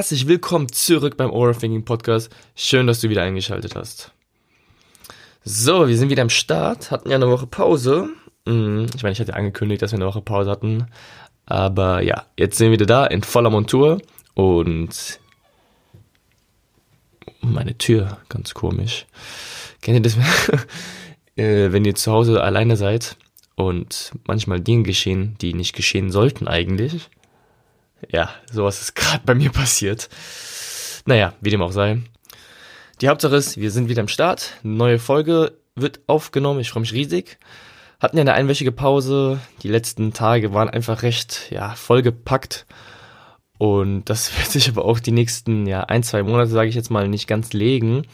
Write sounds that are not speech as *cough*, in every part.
herzlich willkommen zurück beim Overthinking Podcast. Schön, dass du wieder eingeschaltet hast. So, wir sind wieder am Start, hatten ja eine Woche Pause. Hm, ich meine, ich hatte angekündigt, dass wir eine Woche Pause hatten. Aber ja, jetzt sind wir wieder da in voller Montur und meine Tür, ganz komisch. Kennt ihr das, *laughs* äh, wenn ihr zu Hause alleine seid und manchmal Dinge geschehen, die nicht geschehen sollten eigentlich? Ja, sowas ist *laughs* gerade bei mir passiert. Naja, wie dem auch sei. Die Hauptsache ist, wir sind wieder am Start. Eine neue Folge wird aufgenommen. Ich freue mich riesig. Hatten ja eine einwöchige Pause. Die letzten Tage waren einfach recht, ja, vollgepackt. Und das *laughs* wird sich aber auch die nächsten, ja, ein, zwei Monate, sage ich jetzt mal, nicht ganz legen.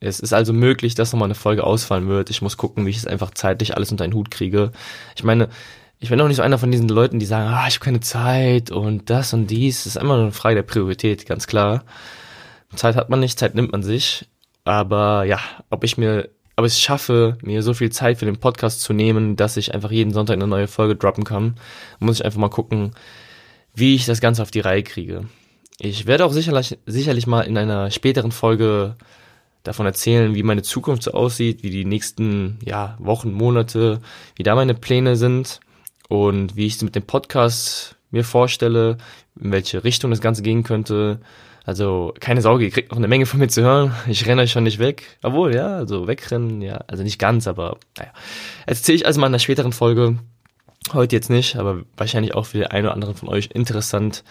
Es ist also möglich, dass nochmal eine Folge ausfallen wird. Ich muss gucken, wie ich es einfach zeitlich alles unter einen Hut kriege. Ich meine, ich bin auch nicht so einer von diesen Leuten, die sagen, ah, ich habe keine Zeit und das und dies. Das ist immer nur eine Frage der Priorität, ganz klar. Zeit hat man nicht, Zeit nimmt man sich. Aber ja, ob ich mir, ob ich es schaffe, mir so viel Zeit für den Podcast zu nehmen, dass ich einfach jeden Sonntag eine neue Folge droppen kann, muss ich einfach mal gucken, wie ich das Ganze auf die Reihe kriege. Ich werde auch sicherlich, sicherlich mal in einer späteren Folge davon erzählen, wie meine Zukunft so aussieht, wie die nächsten ja, Wochen, Monate, wie da meine Pläne sind und wie ich es mit dem Podcast mir vorstelle, in welche Richtung das Ganze gehen könnte. Also keine Sorge, ihr kriegt noch eine Menge von mir zu hören. Ich renne euch schon nicht weg. Obwohl, ja, also wegrennen, ja, also nicht ganz, aber naja. Erzähle ich also mal in einer späteren Folge. Heute jetzt nicht, aber wahrscheinlich auch für den einen oder anderen von euch interessant,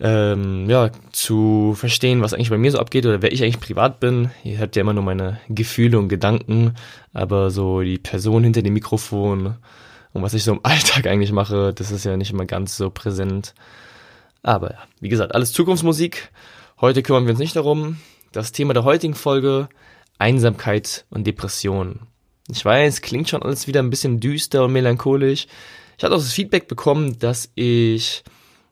ähm, ja, zu verstehen, was eigentlich bei mir so abgeht oder wer ich eigentlich privat bin. Ihr habt ja immer nur meine Gefühle und Gedanken, aber so die Person hinter dem Mikrofon und was ich so im *laughs* Alltag eigentlich mache, das ist ja nicht immer ganz so präsent. Aber ja, wie gesagt, alles Zukunftsmusik. Heute kümmern wir uns nicht darum. Das Thema der heutigen Folge, Einsamkeit und Depression. Ich weiß, klingt schon alles wieder ein bisschen düster und melancholisch. Ich hatte auch das Feedback bekommen, dass ich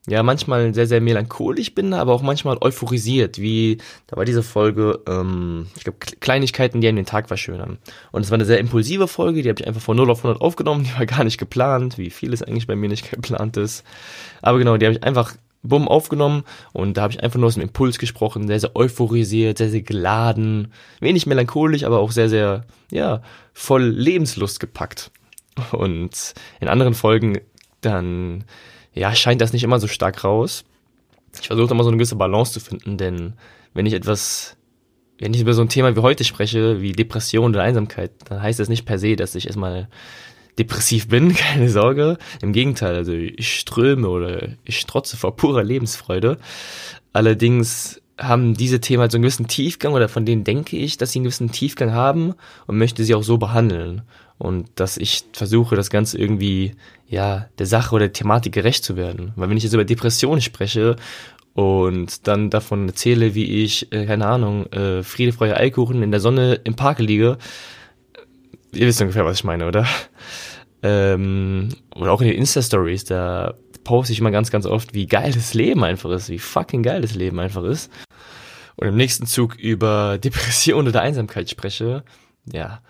ja manchmal sehr, sehr melancholisch bin, aber auch manchmal euphorisiert, wie da war diese Folge, ähm, ich glaube, Kleinigkeiten, die einen den Tag verschönern. Und es war eine sehr impulsive Folge, die habe ich einfach von 0 auf 100 aufgenommen, die war gar nicht geplant, wie vieles eigentlich bei mir nicht *laughs* geplant ist. Aber genau, die habe ich einfach bumm aufgenommen und da habe ich einfach nur aus dem Impuls gesprochen, sehr, sehr euphorisiert, sehr, sehr geladen, wenig melancholisch, aber auch sehr, sehr, ja, voll Lebenslust gepackt. Und in anderen Folgen dann ja, scheint das nicht immer so stark raus. Ich versuche immer so eine gewisse Balance zu finden, denn wenn ich etwas, wenn ich über so ein Thema wie heute spreche, wie Depression oder Einsamkeit, dann heißt das nicht per se, dass ich erstmal depressiv bin, *laughs* keine Sorge. Im Gegenteil, also ich ströme oder ich strotze vor purer Lebensfreude. Allerdings haben diese Themen halt so einen gewissen Tiefgang oder von denen denke ich, dass sie einen gewissen Tiefgang haben und möchte sie auch so behandeln. Und dass ich versuche, das Ganze irgendwie, ja, der Sache oder der Thematik gerecht zu werden. Weil wenn ich jetzt über Depressionen spreche und dann davon erzähle, wie ich, äh, keine Ahnung, äh, Friede, Freude, Eikuchen in der Sonne im Park liege, ihr wisst ungefähr, was ich meine, oder? Ähm, oder auch in den Insta-Stories, da poste ich immer ganz, ganz oft, wie geil das Leben einfach ist, wie fucking geil das Leben einfach ist. Und im nächsten Zug über *laughs* Depression oder Einsamkeit spreche, ja,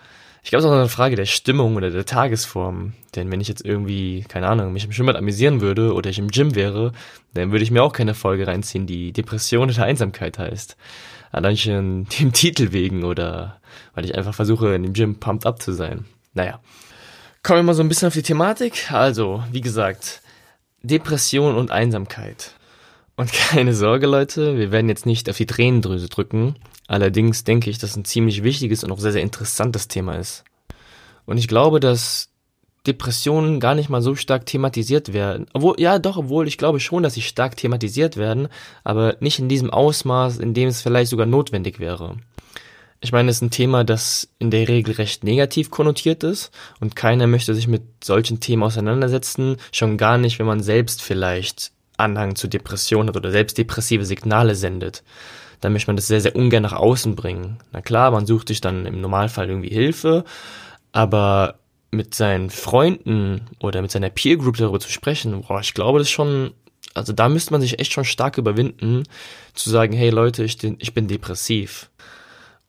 ich glaube, es ist auch eine Frage der Stimmung oder der Tagesform. Denn wenn ich jetzt irgendwie, keine Ahnung, mich im Schwimmbad amüsieren würde oder ich im Gym wäre, dann würde ich mir auch keine Folge reinziehen, die Depression oder Einsamkeit heißt. Allein schon *laughs* dem Titel wegen oder weil ich einfach versuche, in dem Gym pumped up zu sein. Naja. Kommen wir mal so ein bisschen auf die Thematik. Also, wie gesagt, Depression und Einsamkeit. Und *laughs* keine Sorge, Leute, wir werden jetzt nicht auf die Tränendrüse drücken. Allerdings denke ich, dass ein ziemlich wichtiges und auch sehr, sehr interessantes Thema ist. Und ich glaube, dass Depressionen gar nicht mal so stark thematisiert werden. Obwohl, ja, doch, obwohl ich glaube schon, dass sie stark thematisiert werden, aber nicht in diesem Ausmaß, in dem es vielleicht sogar notwendig wäre. Ich meine, es ist ein Thema, das in der Regel recht negativ konnotiert ist und keiner möchte sich mit solchen Themen auseinandersetzen, schon gar nicht, wenn man selbst vielleicht Anhang zu Depressionen hat oder selbst depressive Signale sendet. Dann möchte man das sehr, sehr ungern nach außen bringen. Na klar, man sucht sich dann im Normalfall irgendwie Hilfe, aber mit seinen Freunden oder mit seiner Peer Group darüber zu sprechen, boah, ich glaube, das ist schon, also da müsste man sich echt schon stark überwinden, zu sagen, hey Leute, ich, ich bin depressiv.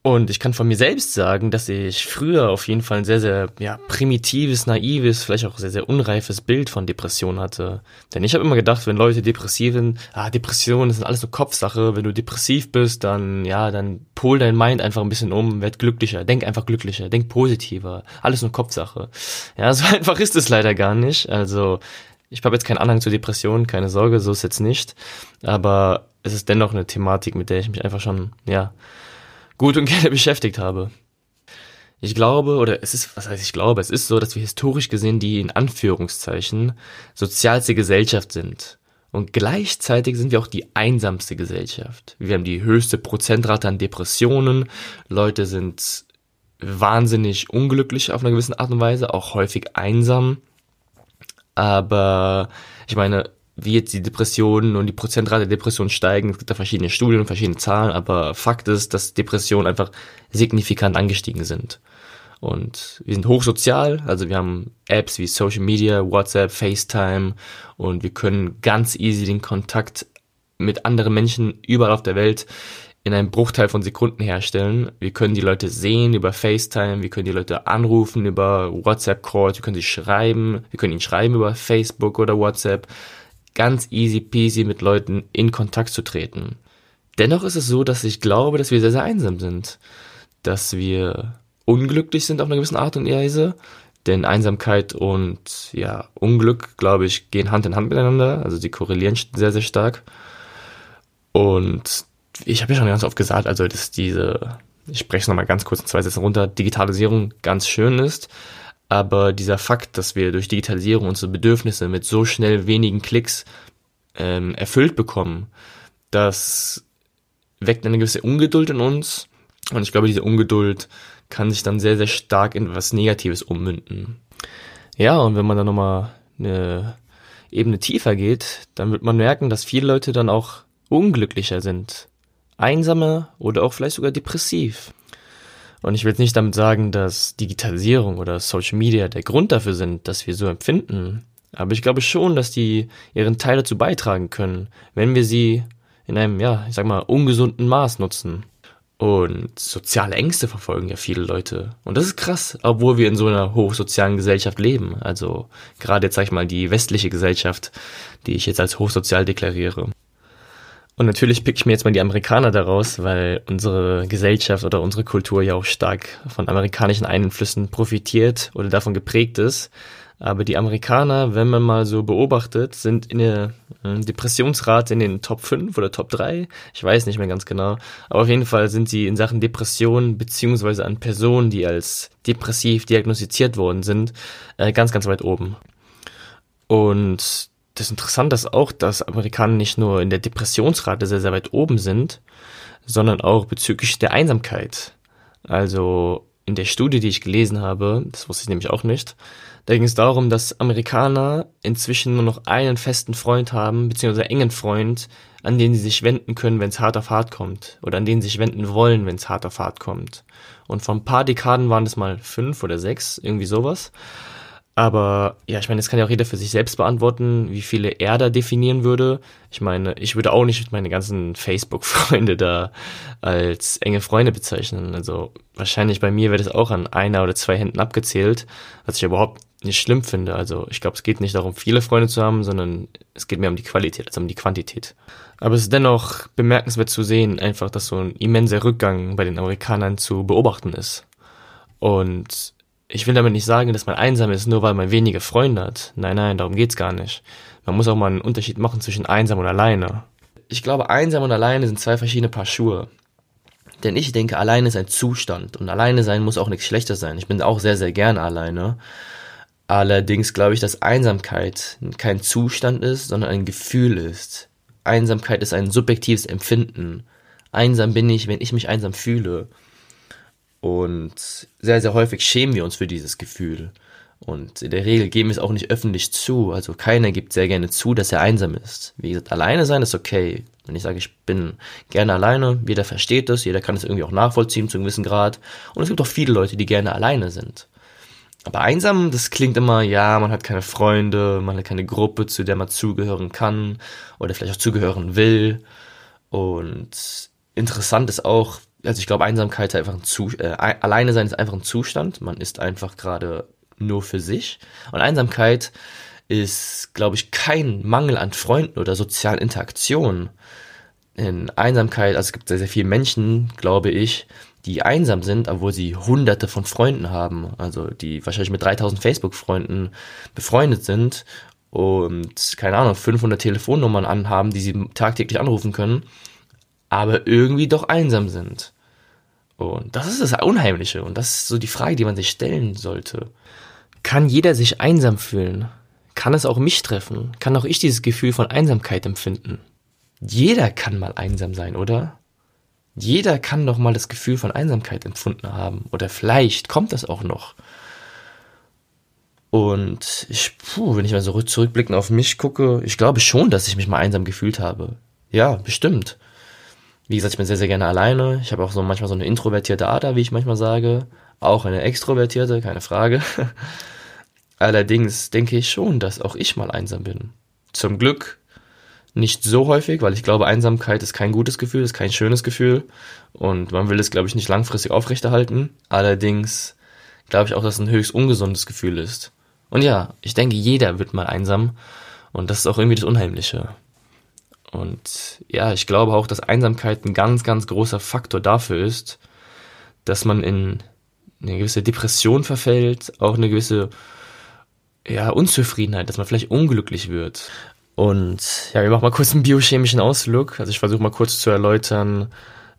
Und ich kann von mir selbst sagen, dass ich früher auf jeden Fall ein sehr, sehr ja, primitives, naives, vielleicht auch sehr, sehr unreifes Bild von Depression hatte. Denn ich habe immer gedacht, wenn Leute depressiv sind, ah, Depressionen sind alles so Kopfsache. Wenn du depressiv bist, dann, ja, dann pol dein Mind einfach ein bisschen um, werd glücklicher, denk einfach glücklicher, denk positiver. Alles nur Kopfsache. Ja, *laughs* so einfach ist es leider gar nicht. Also, ich habe jetzt keinen Anhang zur Depression, keine Sorge, so ist jetzt nicht. Aber es ist dennoch eine Thematik, mit der ich mich einfach schon, ja, gut und *laughs* gerne beschäftigt habe. Ich glaube, oder es ist, was heißt ich glaube, es ist so, dass wir historisch gesehen die in Anführungszeichen sozialste Gesellschaft sind. Und gleichzeitig sind wir auch die einsamste Gesellschaft. Wir haben die höchste Prozentrate an Depressionen. Leute sind wahnsinnig unglücklich auf einer gewissen Art und Weise, auch häufig einsam. Aber ich meine, wie jetzt die Depressionen und die Prozentrate der Depressionen steigen. Es gibt da verschiedene Studien und verschiedene Zahlen, aber Fakt ist, dass Depressionen einfach signifikant angestiegen sind. Und wir sind hochsozial, also wir haben Apps wie Social Media, WhatsApp, FaceTime und wir können ganz easy den Kontakt mit anderen Menschen überall auf der Welt in einem Bruchteil von Sekunden herstellen. Wir können die Leute sehen über FaceTime, wir können die Leute anrufen über WhatsApp-Calls, wir können sie schreiben, wir können ihnen schreiben über Facebook oder WhatsApp ganz easy peasy mit Leuten in Kontakt zu treten. Dennoch ist es so, dass ich glaube, dass wir sehr, sehr einsam sind. Dass wir unglücklich sind auf eine gewisse Art und Weise. Denn Einsamkeit und ja, Unglück, glaube ich, gehen Hand in Hand miteinander. Also sie korrelieren sehr, sehr stark. Und ich habe ja schon ganz oft gesagt, also dass diese, ich spreche es nochmal ganz kurz in zwei Sätzen runter, Digitalisierung ganz schön ist, aber dieser Fakt, dass wir durch Digitalisierung unsere Bedürfnisse mit so schnell wenigen Klicks ähm, erfüllt bekommen, das weckt eine gewisse Ungeduld in uns. Und ich glaube, diese Ungeduld kann sich dann sehr, sehr stark in was Negatives ummünden. Ja, und wenn man dann nochmal eine Ebene tiefer geht, dann wird man merken, dass viele Leute dann auch unglücklicher sind. Einsamer oder auch vielleicht sogar depressiv. Und ich will jetzt nicht damit sagen, dass Digitalisierung oder Social Media der Grund dafür sind, dass wir so empfinden. Aber ich glaube schon, dass die ihren Teil dazu beitragen können, wenn wir sie in einem, ja, ich sag mal, ungesunden Maß nutzen. Und soziale Ängste verfolgen ja viele Leute. Und das ist krass, obwohl wir in so einer hochsozialen Gesellschaft leben. Also gerade jetzt sag ich mal die westliche Gesellschaft, die ich jetzt als hochsozial deklariere. Und natürlich pick ich mir jetzt mal die Amerikaner daraus, weil unsere Gesellschaft oder unsere Kultur ja auch stark von amerikanischen Einflüssen profitiert oder davon geprägt ist. Aber die Amerikaner, wenn man mal so beobachtet, sind in der äh, Depressionsrate in den Top 5 oder Top 3. Ich weiß nicht mehr ganz genau. Aber auf jeden Fall sind sie in Sachen Depression beziehungsweise an Personen, die als depressiv diagnostiziert worden sind, äh, ganz, ganz weit oben. Und das Interessante ist auch, dass Amerikaner nicht nur in der Depressionsrate sehr, sehr weit oben sind, sondern auch bezüglich der Einsamkeit. Also in der Studie, die ich gelesen habe, das wusste ich nämlich auch nicht, da ging es darum, dass Amerikaner inzwischen nur noch einen festen Freund haben, beziehungsweise engen Freund, an den sie sich wenden können, wenn es hart auf hart kommt. Oder an den sie sich wenden wollen, wenn es hart auf hart kommt. Und vor ein paar Dekaden waren es mal fünf oder sechs, irgendwie sowas. Aber ja, ich meine, das kann ja auch jeder für sich selbst beantworten, wie viele er da definieren würde. Ich meine, ich würde auch nicht meine ganzen Facebook-Freunde da als enge Freunde bezeichnen. Also wahrscheinlich bei mir wäre das auch an einer oder zwei Händen abgezählt, was ich überhaupt nicht schlimm finde. Also ich glaube, es geht nicht darum, viele Freunde zu haben, sondern es geht mehr um die Qualität als um die Quantität. Aber es ist dennoch bemerkenswert zu sehen, einfach, dass so ein immenser Rückgang bei den Amerikanern zu beobachten ist. Und ich will damit nicht sagen, dass man einsam ist, nur weil man wenige Freunde hat. Nein, nein, darum geht's gar nicht. Man muss auch mal einen Unterschied machen zwischen einsam und alleine. Ich glaube, einsam und alleine sind zwei verschiedene Paar Schuhe. Denn ich denke, alleine ist ein Zustand und alleine sein muss auch nichts Schlechtes sein. Ich bin auch sehr, sehr gerne alleine. Allerdings glaube ich, dass Einsamkeit kein Zustand ist, sondern ein Gefühl ist. Einsamkeit ist ein subjektives Empfinden. Einsam bin ich, wenn ich mich einsam fühle. Und sehr, sehr häufig schämen wir uns für dieses Gefühl. Und in der Regel geben wir es auch nicht öffentlich zu. Also keiner gibt sehr gerne zu, dass er einsam ist. Wie gesagt, alleine sein ist okay. Wenn ich sage, ich bin gerne alleine, jeder versteht das, jeder kann es irgendwie auch nachvollziehen zu einem gewissen Grad. Und es gibt auch viele Leute, die gerne alleine sind. Aber einsam, das klingt immer, ja, man hat keine Freunde, man hat keine Gruppe, zu der man zugehören kann oder vielleicht auch zugehören will. Und interessant ist auch, also ich glaube, Einsamkeit ist einfach ein Zustand, äh, alleine sein ist einfach ein Zustand. Man ist einfach gerade nur für sich. Und Einsamkeit ist, glaube ich, kein Mangel an Freunden oder sozialen Interaktionen. In Einsamkeit, also es gibt sehr, sehr viele Menschen, glaube ich, die einsam sind, obwohl sie hunderte von Freunden haben. Also die wahrscheinlich mit 3000 Facebook-Freunden befreundet sind und, keine Ahnung, 500 Telefonnummern anhaben, die sie tagtäglich anrufen können, aber irgendwie doch einsam sind. Und das ist das Unheimliche und das ist so die Frage, die man sich stellen sollte. Kann jeder sich einsam fühlen? Kann es auch mich treffen? Kann auch ich dieses Gefühl von Einsamkeit empfinden? Jeder kann mal einsam sein, oder? Jeder kann doch mal das Gefühl von Einsamkeit empfunden haben. Oder vielleicht kommt das auch noch. Und ich, puh, wenn ich mal so zurückblickend auf mich gucke, ich glaube schon, dass ich mich mal einsam gefühlt habe. Ja, bestimmt. Wie gesagt, ich bin sehr, sehr gerne alleine. Ich habe auch so manchmal so eine introvertierte Ader, wie ich manchmal sage. Auch eine extrovertierte, keine Frage. *laughs* Allerdings denke ich schon, dass auch ich mal einsam bin. Zum Glück nicht so häufig, weil ich glaube, Einsamkeit ist kein gutes Gefühl, ist kein schönes Gefühl und man will es, glaube ich, nicht langfristig aufrechterhalten. Allerdings glaube ich auch, dass es ein höchst ungesundes Gefühl ist. Und ja, ich denke, jeder wird mal einsam und das ist auch irgendwie das Unheimliche. Und ja, ich glaube auch, dass Einsamkeit ein ganz, ganz großer Faktor dafür ist, dass man in eine gewisse Depression verfällt, auch eine gewisse ja, Unzufriedenheit, dass man vielleicht unglücklich wird. Und ja, wir machen mal kurz einen biochemischen Ausflug. Also ich versuche mal kurz zu erläutern,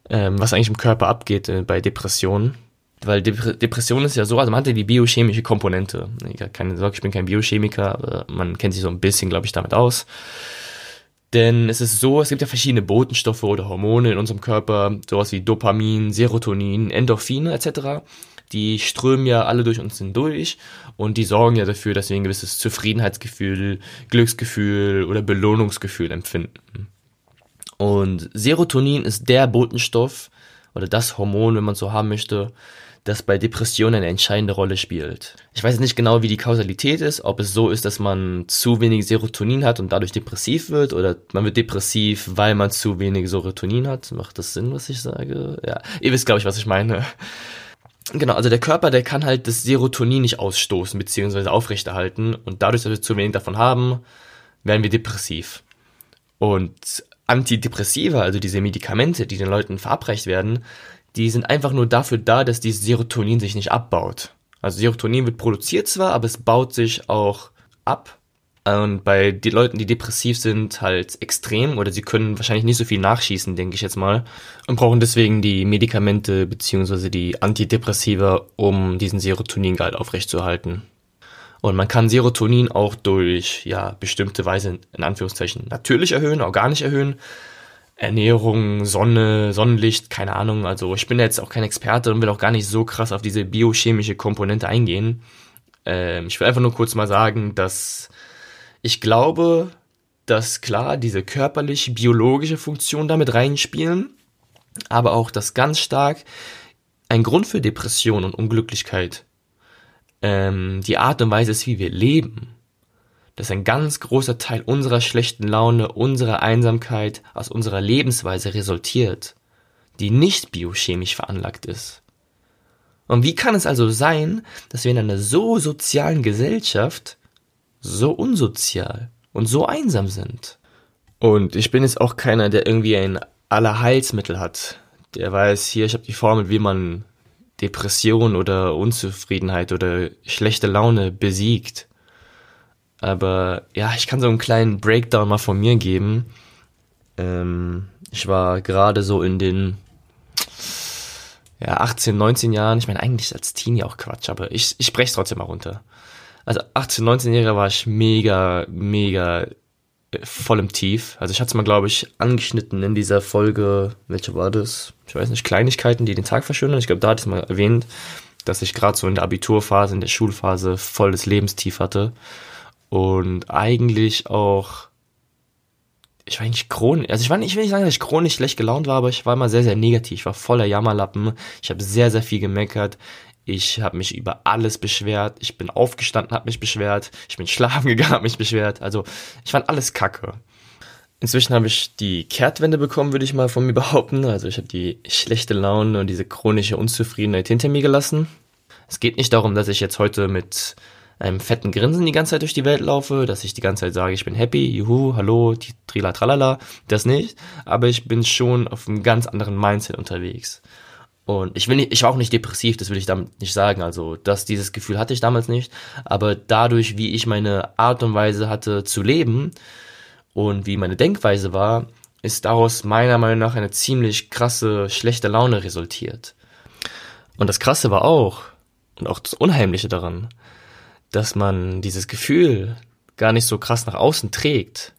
ähm, was eigentlich im Körper abgeht äh, bei Depressionen. Weil Dep Depression ist ja so, also man hat ja die biochemische Komponente. Ich, keine Sorge, ich bin kein Biochemiker, aber man kennt sich so ein bisschen, glaube ich, damit aus. Denn es ist so, es gibt ja verschiedene Botenstoffe oder Hormone in unserem Körper, sowas wie Dopamin, Serotonin, Endorphine etc. Die strömen ja alle durch uns hindurch und die sorgen ja dafür, dass wir ein gewisses Zufriedenheitsgefühl, Glücksgefühl oder Belohnungsgefühl empfinden. Und Serotonin ist der Botenstoff oder das Hormon, wenn man so haben möchte, das bei Depressionen eine entscheidende Rolle spielt. Ich weiß nicht genau, wie die Kausalität ist, ob es so ist, dass man zu wenig Serotonin hat und dadurch depressiv wird oder man wird depressiv, weil man zu wenig Serotonin hat. Macht das Sinn, was ich sage? Ja, ihr wisst, glaube ich, was ich meine. Genau, also der Körper, der kann halt das Serotonin nicht ausstoßen beziehungsweise aufrechterhalten und dadurch, dass wir zu wenig davon haben, werden wir depressiv. Und Antidepressiva, also diese Medikamente, die den Leuten verabreicht werden, die sind einfach nur dafür da, dass dieses Serotonin sich nicht abbaut. Also Serotonin wird produziert zwar, aber es baut sich auch ab. Und bei den Leuten, die depressiv sind, halt extrem oder sie können wahrscheinlich nicht so viel nachschießen, denke ich jetzt mal. Und brauchen deswegen die Medikamente beziehungsweise die Antidepressiva, um diesen Serotoningehalt aufrechtzuerhalten. Und man kann Serotonin auch durch, ja, bestimmte Weise in Anführungszeichen natürlich erhöhen, organisch erhöhen. Ernährung, Sonne, Sonnenlicht, keine Ahnung. Also ich bin jetzt auch kein Experte und will auch gar nicht so krass auf diese biochemische Komponente eingehen. Ähm, ich will einfach nur kurz mal sagen, dass ich glaube, dass klar diese körperlich biologische Funktion damit reinspielen, aber auch dass ganz stark ein Grund für Depression und Unglücklichkeit ähm, die Art und Weise ist, wie wir leben dass ein ganz großer Teil unserer schlechten Laune, unserer Einsamkeit aus unserer Lebensweise resultiert, die nicht biochemisch veranlagt ist. Und wie kann es also sein, dass wir in einer so sozialen Gesellschaft so unsozial und so einsam sind? Und ich bin jetzt auch keiner, der irgendwie ein Allerheilsmittel hat. Der weiß, hier, ich habe die Formel, wie man Depression oder Unzufriedenheit oder schlechte Laune besiegt. Aber ja, ich kann so einen kleinen Breakdown mal von mir geben. Ähm, ich war gerade so in den ja, 18, 19 Jahren. Ich meine, eigentlich als Teenie auch Quatsch, aber ich, ich spreche es trotzdem mal runter. Also 18, 19 Jahre war ich mega, mega äh, voll im Tief. Also ich hatte es mal, glaube ich, angeschnitten in dieser Folge, welche war das? Ich weiß nicht, Kleinigkeiten, die den Tag verschönern. Ich glaube, da hatte ich es mal erwähnt. dass ich gerade so in der Abiturphase, in der Schulphase voll das Lebenstief hatte und eigentlich auch ich war eigentlich chronisch, also ich war nicht, ich will nicht sagen, dass ich chronisch schlecht gelaunt war, aber ich war immer sehr, sehr negativ. Ich war voller Jammerlappen. Ich habe sehr, sehr viel gemeckert. Ich habe mich über alles beschwert. Ich bin aufgestanden, habe mich beschwert. Ich bin *laughs* schlafen gegangen, habe mich beschwert. Also ich fand alles kacke. Inzwischen habe ich die Kehrtwende bekommen, würde ich mal von mir behaupten. Also ich habe die schlechte Laune und diese chronische Unzufriedenheit hinter mir gelassen. Es geht nicht darum, dass ich jetzt heute mit einem fetten Grinsen die ganze Zeit durch die Welt laufe, dass ich die ganze Zeit sage, ich bin happy, juhu, hallo, trila tralala, das nicht. Aber ich bin schon auf einem ganz anderen Mindset unterwegs. Und ich will nicht, ich war auch nicht depressiv, das will ich damit nicht sagen. Also, dass dieses Gefühl hatte ich damals nicht. Aber dadurch, wie ich meine Art und Weise hatte zu leben und wie meine Denkweise war, ist daraus meiner Meinung nach eine ziemlich krasse, schlechte Laune resultiert. Und das Krasse war auch, und auch das Unheimliche daran, dass man dieses Gefühl gar nicht so krass nach außen trägt.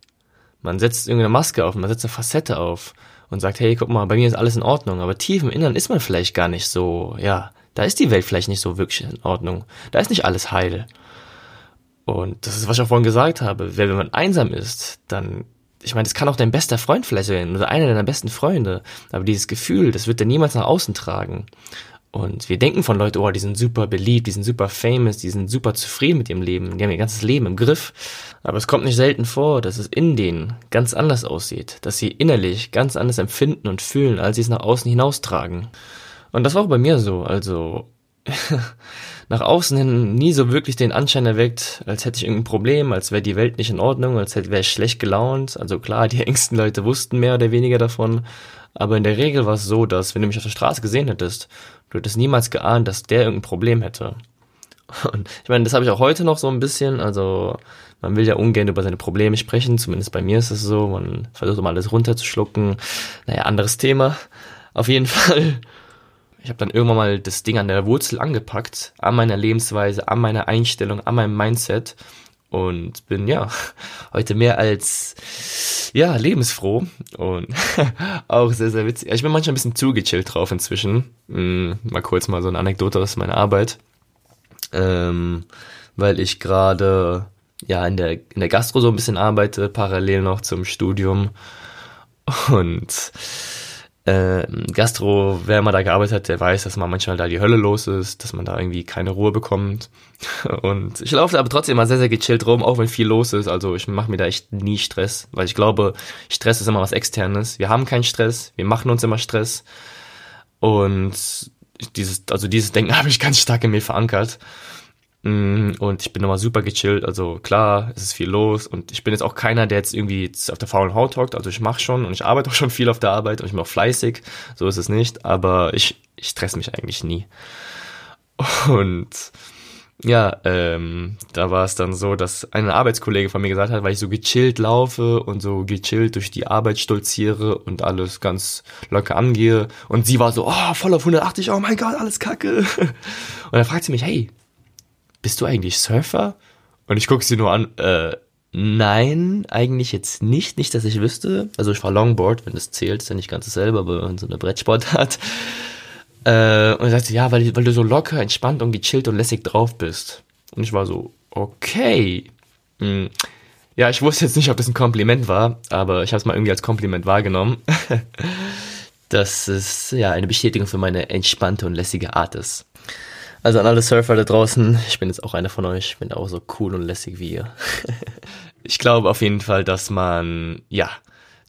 Man setzt irgendeine Maske auf, man setzt eine Facette auf und sagt, hey, guck mal, bei mir ist alles in Ordnung. Aber tief im Innern ist man vielleicht gar nicht so, ja, da ist die Welt vielleicht nicht so wirklich in Ordnung. Da ist nicht alles heil. Und das ist, was ich auch vorhin gesagt habe. Wenn man einsam ist, dann, ich meine, das kann auch dein bester Freund vielleicht sein oder einer deiner besten Freunde. Aber dieses Gefühl, das wird er niemals nach außen tragen. Und wir denken von Leuten, oh, die sind super beliebt, die sind super famous, die sind super zufrieden mit ihrem Leben, die haben ihr ganzes Leben im Griff. Aber es kommt nicht selten vor, dass es in denen ganz anders aussieht, dass sie innerlich ganz anders empfinden und fühlen, als sie es nach außen hinaustragen. Und das war auch bei mir so, also *laughs* nach außen hin nie so wirklich den Anschein erweckt, als hätte ich irgendein Problem, als wäre die Welt nicht in Ordnung, als wäre ich schlecht gelaunt. Also klar, die *laughs* engsten Leute wussten mehr oder weniger davon, aber in der Regel war es so, dass wenn du mich auf der Straße gesehen hättest, du hättest niemals geahnt, dass der irgendein Problem hätte. Und ich meine, das habe ich auch heute noch so ein bisschen. Also man will ja ungern über seine Probleme sprechen, zumindest bei mir ist es so. Man versucht immer alles runterzuschlucken. Naja, anderes Thema. Auf jeden *laughs* Fall. Ich habe dann irgendwann mal das Ding an der Wurzel angepackt, an meiner Lebensweise, an meiner Einstellung, an meinem Mindset und bin ja *laughs* heute mehr als ja lebensfroh und *laughs* auch sehr sehr witzig. Ich bin manchmal ein bisschen zu gechillt drauf inzwischen. Hm, mal kurz mal so eine Anekdote aus meiner Arbeit, ähm, weil ich gerade ja in der in der Gastro so ein bisschen arbeite, parallel noch zum Studium und äh, Gastro, wer mal da gearbeitet hat, der weiß, dass man manchmal da die Hölle los ist, dass man da irgendwie keine Ruhe bekommt. *laughs* Und ich laufe aber trotzdem immer sehr, sehr gechillt rum, auch wenn viel los ist. Also ich mache mir da echt nie Stress, weil ich glaube, Stress ist immer was Externes. Wir haben keinen Stress, wir machen uns immer Stress. Und dieses, also dieses Denken *laughs* habe ich ganz stark in mir verankert. Mm, und ich bin immer super gechillt. Also klar, es ist viel los. Und ich bin jetzt auch keiner, der jetzt irgendwie auf der faulen Haut hockt. Also ich mache schon und ich arbeite auch schon viel auf der Arbeit und ich bin auch fleißig. So ist es nicht. Aber ich, ich stress mich eigentlich nie. Und ja, ähm, da war es dann so, dass ein Arbeitskollege von mir gesagt hat, weil ich so gechillt laufe und so gechillt durch die Arbeit stolziere und alles ganz locker angehe. Und sie war so, oh, voll auf 180, oh mein Gott, alles kacke. *laughs* Und dann fragt sie mich, hey, bist du eigentlich Surfer? Und ich gucke sie nur an, äh, nein, eigentlich jetzt nicht, nicht, dass ich wüsste. Also ich fahre Longboard, wenn das zählt, ist ja nicht ganz dasselbe, aber wenn so eine Brettsportart. Äh, und er sagte, ja, weil, weil du so locker, entspannt und gechillt und lässig drauf bist. Und ich war so, okay. Hm. Ja, ich wusste jetzt nicht, ob das ein Kompliment war, aber ich habe es mal irgendwie als Kompliment wahrgenommen. *laughs* dass es ja eine Bestätigung für meine entspannte und lässige Art ist. Also an alle Surfer da draußen, ich bin jetzt auch einer von euch, bin auch so cool und lässig wie ihr. *laughs* ich glaube auf jeden Fall, dass man, ja,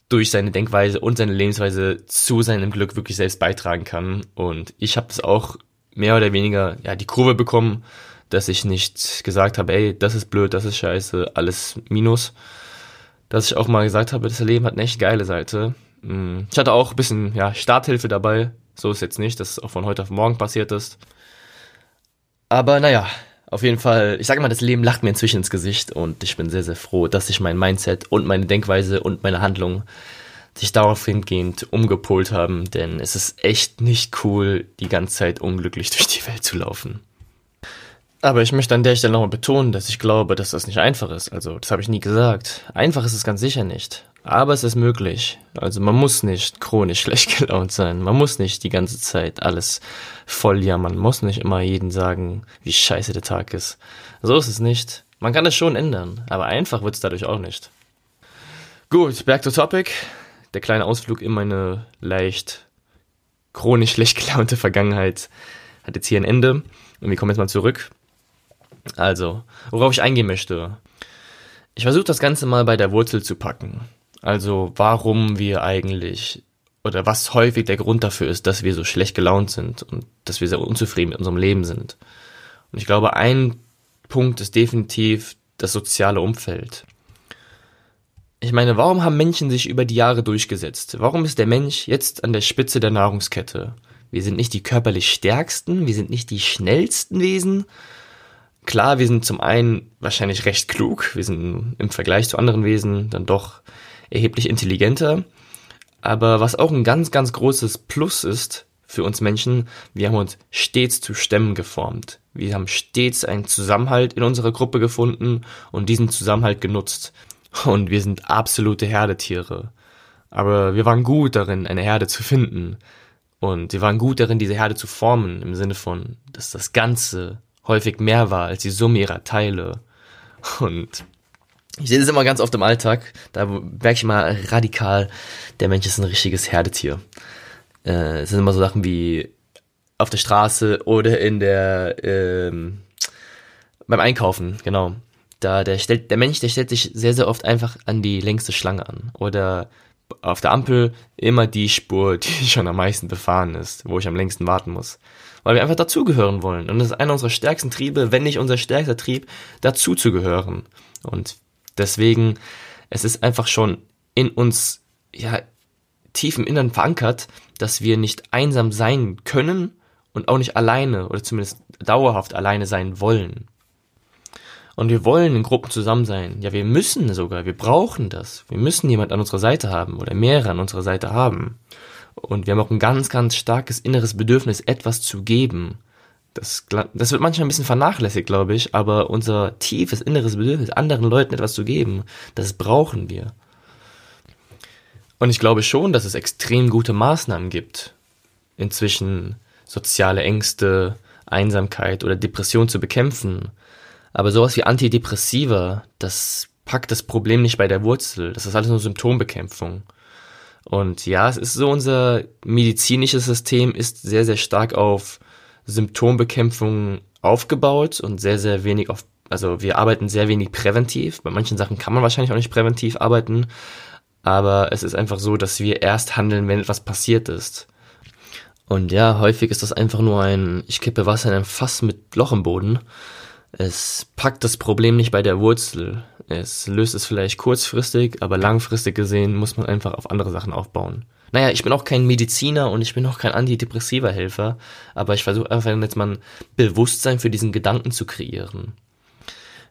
durch seine Denkweise und seine Lebensweise zu seinem Glück wirklich selbst beitragen kann. Und ich habe das auch mehr oder weniger, ja, die Kurve bekommen, dass ich nicht gesagt habe, ey, das ist blöd, das ist scheiße, alles Minus. Dass ich auch mal gesagt habe, das Leben hat eine echt geile Seite. Hm, ich hatte auch ein bisschen, ja, Starthilfe dabei. So ist jetzt nicht, dass es auch von heute auf morgen passiert ist. Aber naja, auf jeden Fall, ich sage mal, das Leben lacht mir inzwischen ins Gesicht und ich bin sehr, sehr froh, dass sich mein Mindset und meine Denkweise und meine Handlung sich darauf hingehend umgepolt haben, denn es ist echt nicht cool, die ganze Zeit unglücklich *laughs* durch die Welt zu laufen. Aber ich möchte an der Stelle nochmal betonen, dass ich glaube, dass das nicht einfach ist. Also, das habe ich nie gesagt. Einfach ist es ganz sicher nicht. Aber es ist möglich. Also man muss nicht chronisch *laughs* schlecht gelaunt sein. Man muss nicht die ganze Zeit alles voll jammern. Man muss nicht immer jeden sagen, wie scheiße der Tag ist. So ist es nicht. Man kann es schon ändern, aber einfach wird es dadurch auch nicht. Gut, back to topic. Der kleine Ausflug in meine leicht chronisch schlecht gelaunte Vergangenheit hat jetzt hier ein Ende. Und wir kommen jetzt mal zurück. Also, worauf ich eingehen möchte. Ich versuche das Ganze mal bei der Wurzel zu packen. Also warum wir eigentlich oder was häufig der Grund dafür ist, dass wir so schlecht gelaunt sind und dass wir sehr unzufrieden mit unserem Leben sind. Und ich glaube, ein Punkt ist definitiv das soziale Umfeld. Ich meine, warum haben Menschen sich über die Jahre durchgesetzt? Warum ist der Mensch jetzt an der Spitze der Nahrungskette? Wir sind nicht die körperlich stärksten, wir sind nicht die schnellsten Wesen. Klar, wir sind zum einen wahrscheinlich recht klug, wir sind im Vergleich zu anderen Wesen dann doch erheblich intelligenter. Aber was auch ein ganz, ganz großes Plus ist für uns Menschen, wir haben uns stets zu Stämmen geformt. Wir haben stets einen Zusammenhalt in unserer Gruppe gefunden und diesen Zusammenhalt genutzt. Und wir sind absolute Herdetiere. Aber wir waren gut darin, eine Herde zu finden. Und wir waren gut darin, diese Herde zu formen, im Sinne von, dass das Ganze häufig mehr war als die Summe ihrer Teile. Und ich sehe das immer ganz oft im Alltag. Da merke ich mal radikal, der Mensch ist ein richtiges Herdetier. Äh, es sind immer so Sachen wie auf der Straße oder in der ähm, beim Einkaufen, genau. Da der stellt der Mensch, der stellt sich sehr sehr oft einfach an die längste Schlange an oder auf der Ampel immer die Spur, *laughs* die schon am meisten befahren ist, wo ich am längsten warten muss. Weil wir einfach dazugehören wollen. Und das ist einer unserer stärksten Triebe, wenn nicht unser stärkster Trieb, dazuzugehören. Und Deswegen, es ist einfach schon in uns, ja, tief im Innern verankert, dass wir nicht einsam sein können und auch nicht alleine oder zumindest dauerhaft alleine sein wollen. Und wir wollen in Gruppen zusammen sein. Ja, wir müssen sogar, wir brauchen das. Wir müssen jemand an unserer Seite haben oder mehrere an unserer Seite haben. Und wir haben auch ein ganz, ganz starkes inneres Bedürfnis, etwas zu geben. Das, das wird manchmal ein bisschen vernachlässigt, glaube ich, aber unser tiefes inneres Bedürfnis, anderen Leuten etwas zu geben, das brauchen wir. Und ich glaube schon, dass es extrem gute Maßnahmen gibt, inzwischen soziale Ängste, Einsamkeit oder Depression zu bekämpfen. Aber sowas wie Antidepressiva, das packt das Problem nicht bei der Wurzel. Das ist alles nur Symptombekämpfung. Und ja, es ist so, unser medizinisches System ist sehr, sehr stark auf Symptombekämpfung aufgebaut und sehr, sehr wenig auf, also wir arbeiten sehr wenig präventiv. Bei manchen Sachen kann man wahrscheinlich auch nicht präventiv arbeiten, aber es ist einfach so, dass wir erst handeln, wenn etwas passiert ist. Und ja, häufig ist das einfach nur ein, ich kippe Wasser in ein Fass mit Loch im Boden. Es packt das Problem nicht bei der Wurzel. Es löst es vielleicht kurzfristig, aber langfristig gesehen muss man einfach auf andere Sachen aufbauen. Naja, ich bin auch kein Mediziner und ich bin auch kein antidepressiver Helfer, aber ich versuche einfach jetzt mal ein Bewusstsein für diesen Gedanken zu kreieren.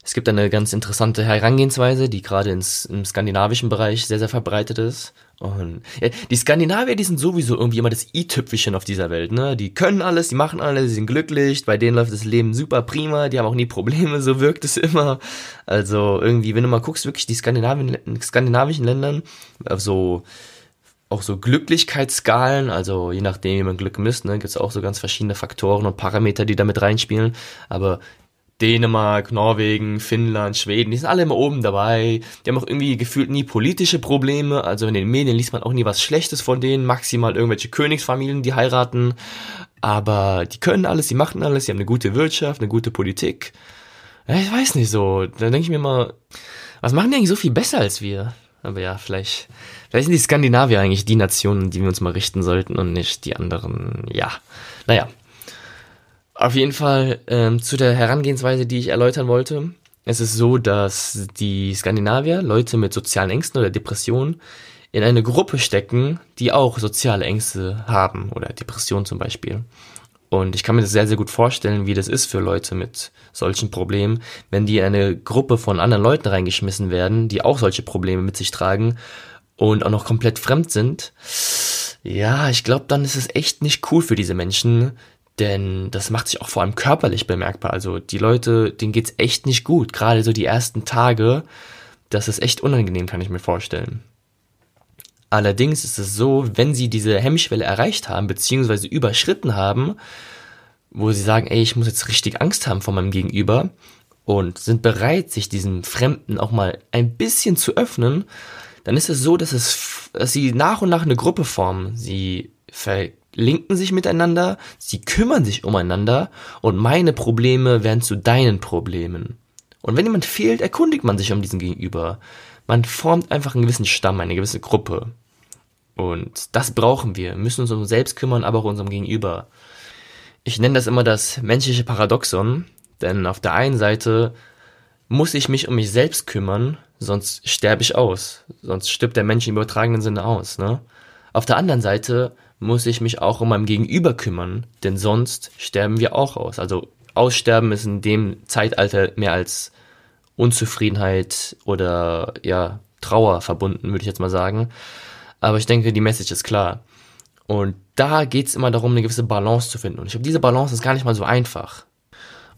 Es gibt eine ganz interessante Herangehensweise, die gerade ins, im skandinavischen Bereich sehr, sehr verbreitet ist. Und ja, die Skandinavier, die sind sowieso irgendwie immer das i-Tüpfelchen auf dieser Welt, ne? Die können alles, die machen alles, die sind glücklich, bei denen läuft das Leben super prima, die haben auch nie Probleme, *laughs* so wirkt es immer. Also irgendwie, wenn du mal guckst, wirklich die skandinavischen Ländern, so auch so Glücklichkeitsskalen, also je nachdem, wie man Glück misst, ne, gibt es auch so ganz verschiedene Faktoren und Parameter, die damit reinspielen. Aber Dänemark, Norwegen, Finnland, Schweden, die sind alle immer oben dabei. Die haben auch irgendwie gefühlt nie politische Probleme. Also in den Medien liest man auch nie was Schlechtes von denen. Maximal irgendwelche Königsfamilien, die heiraten. Aber die können alles, die machen alles, die haben eine gute Wirtschaft, eine gute Politik. Ich weiß nicht so. Da denke ich mir mal, was machen die eigentlich so viel besser als wir? Aber ja, vielleicht, vielleicht sind die Skandinavier eigentlich die Nationen, die wir uns mal richten sollten und nicht die anderen. Ja, naja. Auf jeden Fall ähm, zu der Herangehensweise, die ich erläutern wollte. Es ist so, dass die Skandinavier, Leute mit sozialen Ängsten oder Depressionen, in eine Gruppe stecken, die auch soziale Ängste haben oder Depressionen zum Beispiel. Und ich kann mir das sehr, sehr gut vorstellen, wie das ist für Leute mit solchen Problemen, wenn die in eine Gruppe von anderen Leuten reingeschmissen werden, die auch solche Probleme mit sich tragen und auch noch komplett fremd sind. Ja, ich glaube, dann ist es echt nicht cool für diese Menschen, denn das macht sich auch vor allem körperlich bemerkbar. Also die Leute, denen geht's echt nicht gut. Gerade so die ersten Tage, das ist echt unangenehm, kann ich mir vorstellen. Allerdings ist es so, wenn sie diese Hemmschwelle erreicht haben, beziehungsweise überschritten haben, wo sie sagen, ey, ich muss jetzt richtig Angst haben vor meinem Gegenüber und sind bereit, sich diesem Fremden auch mal ein bisschen zu öffnen, dann ist es so, dass es, dass sie nach und nach eine Gruppe formen. Sie verlinken sich miteinander, sie kümmern sich umeinander und meine Probleme werden zu deinen Problemen. Und wenn jemand fehlt, erkundigt man sich um diesen Gegenüber. Man formt einfach einen gewissen Stamm, eine gewisse Gruppe. Und das brauchen wir. Wir müssen uns um uns selbst kümmern, aber auch unserem Gegenüber. Ich nenne das immer das menschliche Paradoxon, denn auf der einen Seite muss ich mich um mich selbst kümmern, sonst sterbe ich aus. Sonst stirbt der Mensch im übertragenen Sinne aus. Ne? Auf der anderen Seite muss ich mich auch um mein Gegenüber kümmern, denn sonst sterben wir auch aus. Also Aussterben ist in dem Zeitalter mehr als Unzufriedenheit oder ja Trauer verbunden, würde ich jetzt mal sagen. Aber ich denke, die Message ist klar. Und da geht's immer darum, eine gewisse Balance zu finden. Und ich glaube, diese Balance ist gar nicht mal so einfach.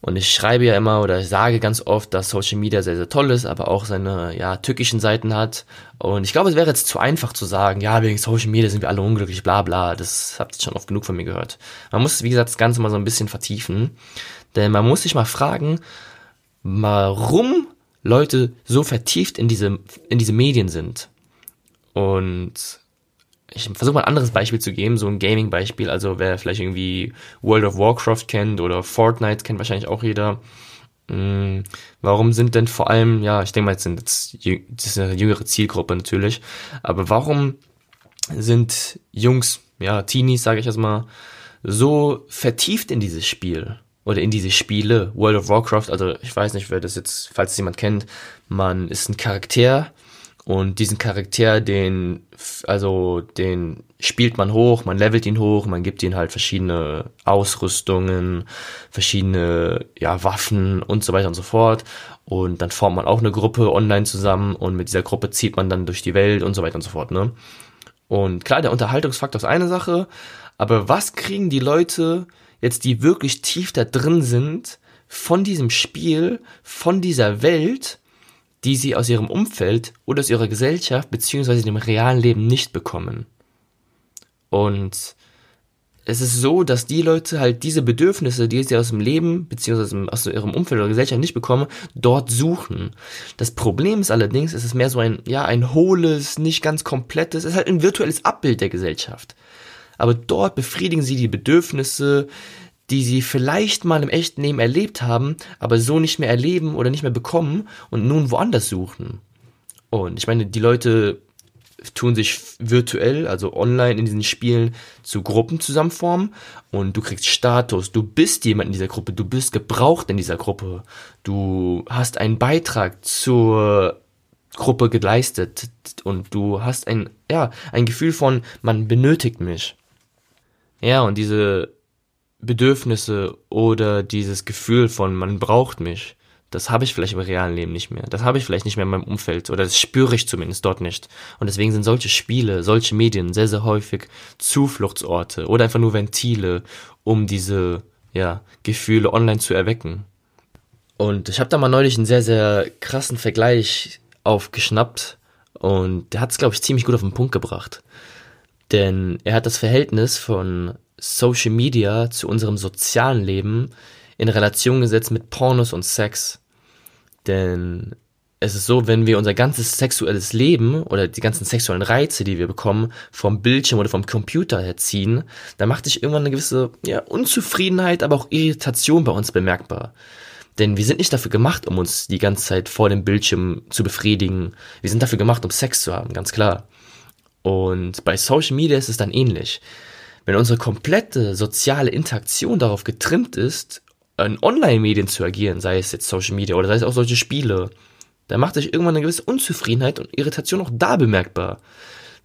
Und ich schreibe ja immer oder ich sage ganz oft, dass Social Media sehr, sehr toll ist, aber auch seine, ja, tückischen Seiten hat. Und ich glaube, es wäre jetzt zu einfach zu sagen, ja, wegen Social Media sind wir alle unglücklich, bla, bla. Das habt ihr schon oft genug von mir gehört. Man muss, wie gesagt, das Ganze mal so ein bisschen vertiefen. Denn man muss sich mal fragen, warum Leute so vertieft in diese, in diese Medien sind. Und ich versuche mal ein anderes Beispiel zu geben, so ein Gaming-Beispiel. Also wer vielleicht irgendwie World of Warcraft kennt oder Fortnite kennt wahrscheinlich auch jeder. Hm, warum sind denn vor allem, ja, ich denke mal, jetzt sind jetzt, das ist eine jüngere Zielgruppe natürlich, aber warum sind Jungs, ja, Teenies, sage ich erstmal, so vertieft in dieses Spiel oder in diese Spiele? World of Warcraft, also ich weiß nicht, wer das jetzt, falls es jemand kennt, man ist ein Charakter, und diesen Charakter, den, also, den spielt man hoch, man levelt ihn hoch, man gibt ihm halt verschiedene Ausrüstungen, verschiedene, ja, Waffen und so weiter und so fort. Und dann formt man auch eine Gruppe online zusammen und mit dieser Gruppe zieht man dann durch die Welt und so weiter und so fort, ne? Und klar, der Unterhaltungsfaktor ist eine Sache, aber was kriegen die Leute jetzt, die wirklich tief da drin sind, von diesem Spiel, von dieser Welt, die sie aus ihrem Umfeld oder aus ihrer Gesellschaft beziehungsweise dem realen Leben nicht bekommen. Und es ist so, dass die Leute halt diese Bedürfnisse, die sie aus dem Leben beziehungsweise aus ihrem Umfeld oder Gesellschaft nicht bekommen, dort suchen. Das Problem ist allerdings, es ist mehr so ein, ja, ein hohles, nicht ganz komplettes, es ist halt ein virtuelles Abbild der Gesellschaft. Aber dort befriedigen sie die Bedürfnisse, die sie vielleicht mal im echten Leben erlebt haben, aber so nicht mehr erleben oder nicht mehr bekommen und nun woanders suchen. Und ich meine, die Leute tun sich virtuell, also online in diesen Spielen zu Gruppen zusammenformen. Und du kriegst Status, du bist jemand in dieser Gruppe, du bist gebraucht in dieser Gruppe, du hast einen Beitrag zur Gruppe geleistet. Und du hast ein, ja, ein Gefühl von, man benötigt mich. Ja, und diese Bedürfnisse oder dieses Gefühl von man braucht mich, das habe ich vielleicht im realen Leben nicht mehr. Das habe ich vielleicht nicht mehr in meinem Umfeld oder das spüre ich zumindest dort nicht. Und deswegen sind solche Spiele, solche Medien sehr, sehr häufig Zufluchtsorte oder einfach nur Ventile, um diese ja, Gefühle online zu erwecken. Und ich habe da mal neulich einen sehr, sehr krassen Vergleich aufgeschnappt und der hat es, glaube ich, ziemlich gut auf den Punkt gebracht. Denn er hat das Verhältnis von Social Media zu unserem sozialen Leben in Relation gesetzt mit Pornos und Sex. Denn es ist so, wenn wir unser ganzes sexuelles Leben oder die ganzen sexuellen Reize, die wir bekommen, vom Bildschirm oder vom Computer herziehen, dann macht sich irgendwann eine gewisse ja, Unzufriedenheit, aber auch Irritation bei uns bemerkbar. Denn wir sind nicht dafür gemacht, um uns die ganze Zeit vor dem Bildschirm zu befriedigen. Wir sind dafür gemacht, um Sex zu haben, ganz klar. Und bei Social Media ist es dann ähnlich. Wenn unsere komplette soziale Interaktion darauf getrimmt ist, in Online-Medien zu agieren, sei es jetzt Social Media oder sei es auch solche Spiele, dann macht sich irgendwann eine gewisse Unzufriedenheit und Irritation auch da bemerkbar.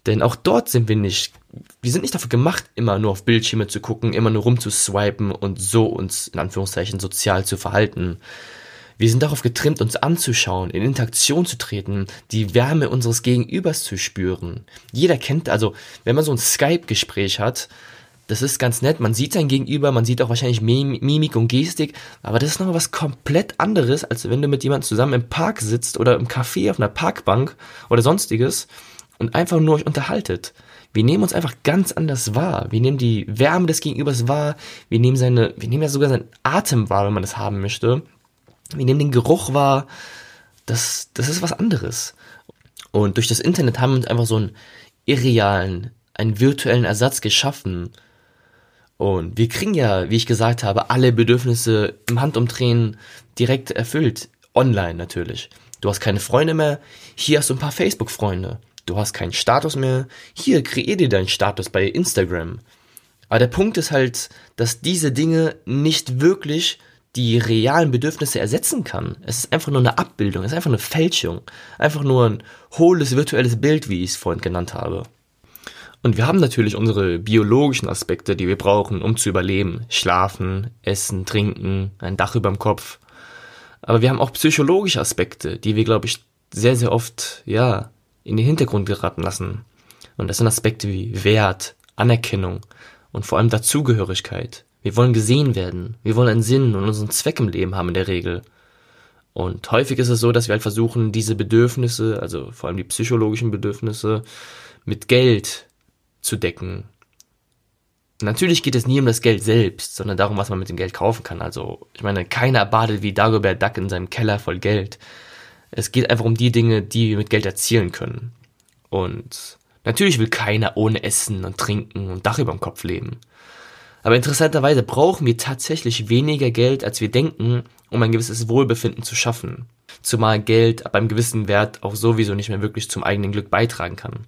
Denn auch dort sind wir nicht, wir sind nicht dafür gemacht, immer nur auf Bildschirme zu gucken, immer nur rumzuswipen und so uns in Anführungszeichen sozial zu verhalten. Wir sind darauf getrimmt, uns anzuschauen, in Interaktion zu treten, die Wärme unseres Gegenübers zu spüren. Jeder kennt, also, wenn man so ein Skype-Gespräch hat, das ist ganz nett, man sieht sein Gegenüber, man sieht auch wahrscheinlich Mimik und Gestik, aber das ist noch was komplett anderes, als wenn du mit jemandem zusammen im Park sitzt oder im Café auf einer Parkbank oder sonstiges und einfach nur euch unterhaltet. Wir nehmen uns einfach ganz anders wahr. Wir nehmen die Wärme des Gegenübers wahr. Wir nehmen seine, wir nehmen ja sogar seinen Atem wahr, wenn man das haben möchte. Wir nehmen den Geruch wahr. Das, das ist was anderes. Und durch das Internet haben wir uns einfach so einen irrealen, einen virtuellen Ersatz geschaffen. Und wir kriegen ja, wie ich gesagt habe, alle Bedürfnisse im Handumdrehen direkt erfüllt. Online natürlich. Du hast keine Freunde mehr. Hier hast du ein paar Facebook-Freunde. Du hast keinen Status mehr. Hier, kreier dir deinen Status bei Instagram. Aber der Punkt ist halt, dass diese Dinge nicht wirklich die realen Bedürfnisse ersetzen kann. Es ist einfach nur eine Abbildung, es ist einfach eine Fälschung. Einfach nur ein hohles virtuelles Bild, wie ich es vorhin genannt habe. Und wir haben natürlich unsere biologischen Aspekte, die wir brauchen, um zu überleben. Schlafen, essen, trinken, ein Dach über dem Kopf. Aber wir haben auch psychologische Aspekte, die wir, glaube ich, sehr, sehr oft, ja, in den Hintergrund geraten lassen. Und das sind Aspekte wie Wert, Anerkennung und vor allem Dazugehörigkeit. Wir wollen gesehen werden. Wir wollen einen Sinn und unseren Zweck im Leben haben in der Regel. Und häufig ist es so, dass wir halt versuchen, diese Bedürfnisse, also vor allem die psychologischen Bedürfnisse, mit Geld zu decken. Natürlich geht es nie um das Geld selbst, sondern darum, was man mit dem Geld kaufen kann. Also, ich meine, keiner badet wie Dagobert Duck in seinem Keller voll Geld. Es geht einfach um die Dinge, die wir mit Geld erzielen können. Und natürlich will keiner ohne Essen und Trinken und Dach über dem Kopf leben. Aber interessanterweise brauchen wir tatsächlich weniger Geld, als wir denken, um ein gewisses Wohlbefinden zu schaffen. Zumal Geld ab einem gewissen Wert auch sowieso nicht mehr wirklich zum eigenen Glück beitragen kann.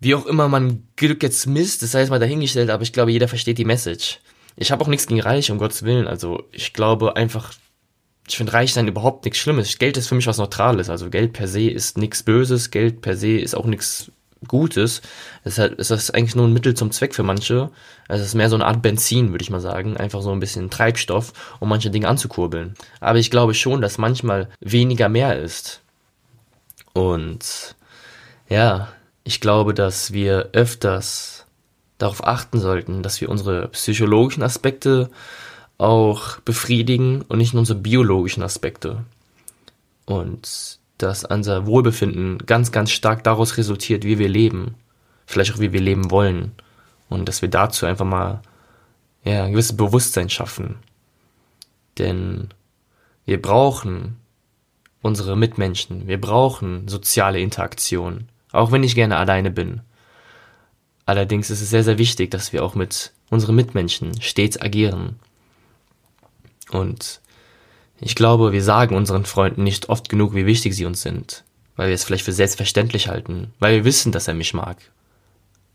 Wie auch immer man Glück jetzt misst, das sei jetzt mal dahingestellt, aber ich glaube, jeder versteht die Message. Ich habe auch nichts gegen Reich, um Gottes Willen. Also ich glaube einfach, ich finde Reich sein überhaupt nichts Schlimmes. Geld ist für mich was Neutrales. Also Geld per se ist nichts Böses, Geld per se ist auch nichts Gutes. Es ist, halt, ist eigentlich nur ein Mittel zum Zweck für manche. Also es ist mehr so eine Art Benzin, würde ich mal sagen. Einfach so ein bisschen Treibstoff, um manche Dinge anzukurbeln. Aber ich glaube schon, dass manchmal weniger mehr ist. Und ja, ich glaube, dass wir öfters darauf achten sollten, dass wir unsere psychologischen Aspekte auch befriedigen und nicht nur unsere biologischen Aspekte. Und dass unser Wohlbefinden ganz, ganz stark daraus resultiert, wie wir leben. Vielleicht auch, wie wir leben wollen. Und dass wir dazu einfach mal ja, ein gewisses Bewusstsein schaffen. Denn wir brauchen unsere Mitmenschen. Wir brauchen soziale Interaktion. Auch wenn ich gerne alleine bin. Allerdings ist es sehr, sehr wichtig, dass wir auch mit unseren Mitmenschen stets agieren. Und ich glaube, wir sagen unseren Freunden nicht oft genug, wie wichtig sie uns sind, weil wir es vielleicht für selbstverständlich halten, weil wir wissen, dass er mich mag.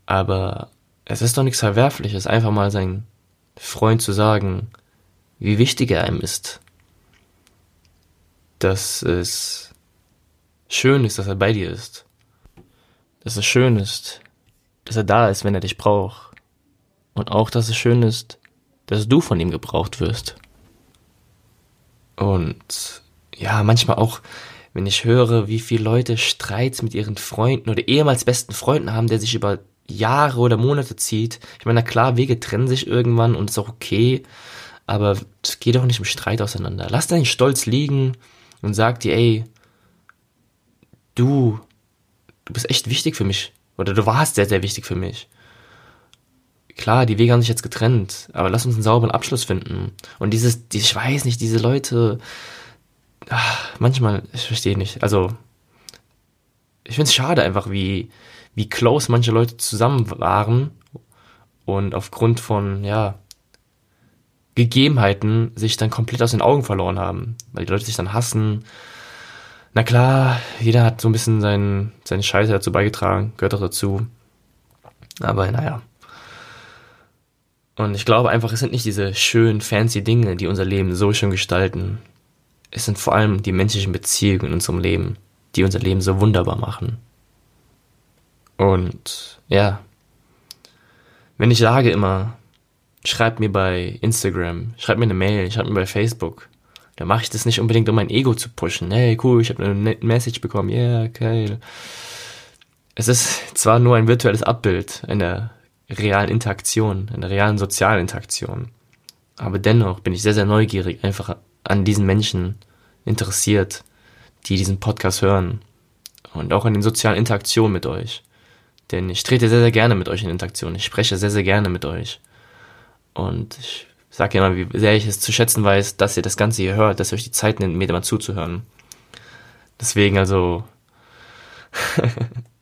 Aber es ist doch nichts Verwerfliches, einfach mal seinen Freund zu sagen, wie wichtig er einem ist. Dass es schön ist, dass er bei dir ist. Dass es schön ist, dass er da ist, wenn er dich braucht. Und auch, dass es schön ist, dass du von ihm gebraucht wirst. Und ja, manchmal auch, wenn ich höre, wie viele Leute Streits mit ihren Freunden oder ehemals besten Freunden haben, der sich über Jahre oder Monate zieht. Ich meine, na klar, Wege trennen sich irgendwann und ist auch okay, aber es geht auch nicht im Streit auseinander. Lass deinen Stolz liegen und sag dir, ey, du, du bist echt wichtig für mich. Oder du warst sehr, sehr wichtig für mich klar, die Wege haben sich jetzt getrennt, aber lass uns einen sauberen Abschluss finden. Und dieses, ich weiß nicht, diese Leute, ach, manchmal, ich verstehe nicht. Also, ich finde es schade einfach, wie, wie close manche Leute zusammen waren und aufgrund von, ja, Gegebenheiten sich dann komplett aus den Augen verloren haben, weil die Leute sich dann hassen. Na klar, jeder hat so ein bisschen seinen, seine Scheiße dazu beigetragen, gehört auch dazu. Aber naja, und ich glaube einfach, es sind nicht diese schönen, fancy Dinge, die unser Leben so schön gestalten. Es sind vor allem die menschlichen Beziehungen in unserem Leben, die unser Leben so wunderbar machen. Und ja, wenn ich sage immer, schreib mir bei Instagram, schreib mir eine Mail, schreib mir bei Facebook, dann mache ich das nicht unbedingt, um mein Ego zu pushen. Hey, cool, ich habe eine Message bekommen, yeah, geil. Es ist zwar nur ein virtuelles Abbild einer realen Interaktion, einer realen sozialen Interaktion. Aber dennoch bin ich sehr, sehr neugierig, einfach an diesen Menschen interessiert, die diesen Podcast hören. und auch in den sozialen Interaktionen mit euch. Denn ich trete sehr, sehr gerne mit euch in Interaktion. Ich spreche sehr, sehr gerne mit euch. Und ich sage immer, wie sehr ich es zu schätzen weiß, dass ihr das Ganze hier hört, dass ihr euch die Zeit nimmt, mir mal zuzuhören. Deswegen also, *laughs*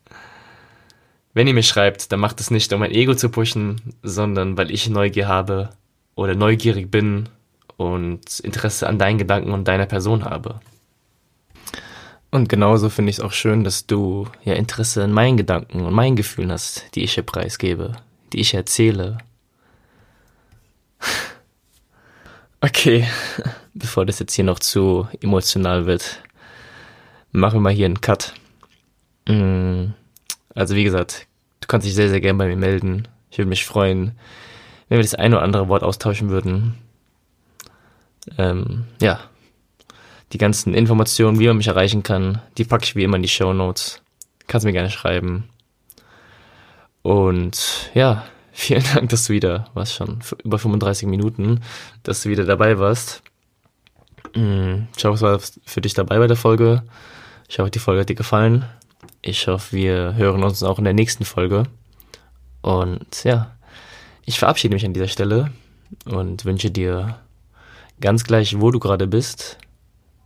wenn ihr mir schreibt, dann macht es nicht, um mein Ego zu pushen, sondern weil ich Neugier habe oder neugierig bin und Interesse an deinen Gedanken und deiner Person habe. Und genauso finde ich es auch schön, dass du ja Interesse an meinen Gedanken und meinen Gefühlen hast, die ich hier preisgebe, die ich erzähle. *laughs* Okay, *laughs* bevor das jetzt hier noch zu emotional wird, machen wir mal hier einen Cut. Mm, also wie gesagt, du kannst dich sehr, sehr gerne bei mir melden. Ich würde mich freuen, wenn wir das ein oder andere Wort austauschen würden. Ähm, ja, die ganzen Informationen, wie man mich erreichen kann, die packe ich wie immer in die Show Notes. Kannst mir gerne schreiben. Und ja, *laughs* vielen Dank, dass du wieder, was schon, über 35 Minuten, dass du wieder dabei warst. Mm, ich hoffe, es war für dich dabei bei der Folge. Ich hoffe, die Folge hat dir gefallen. Ich hoffe, wir hören uns auch in der nächsten Folge. Und ja, ich verabschiede mich an dieser Stelle und wünsche dir ganz gleich, wo du gerade bist,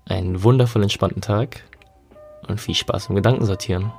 einen wundervoll entspannten Tag und viel Spaß im Gedankensortieren.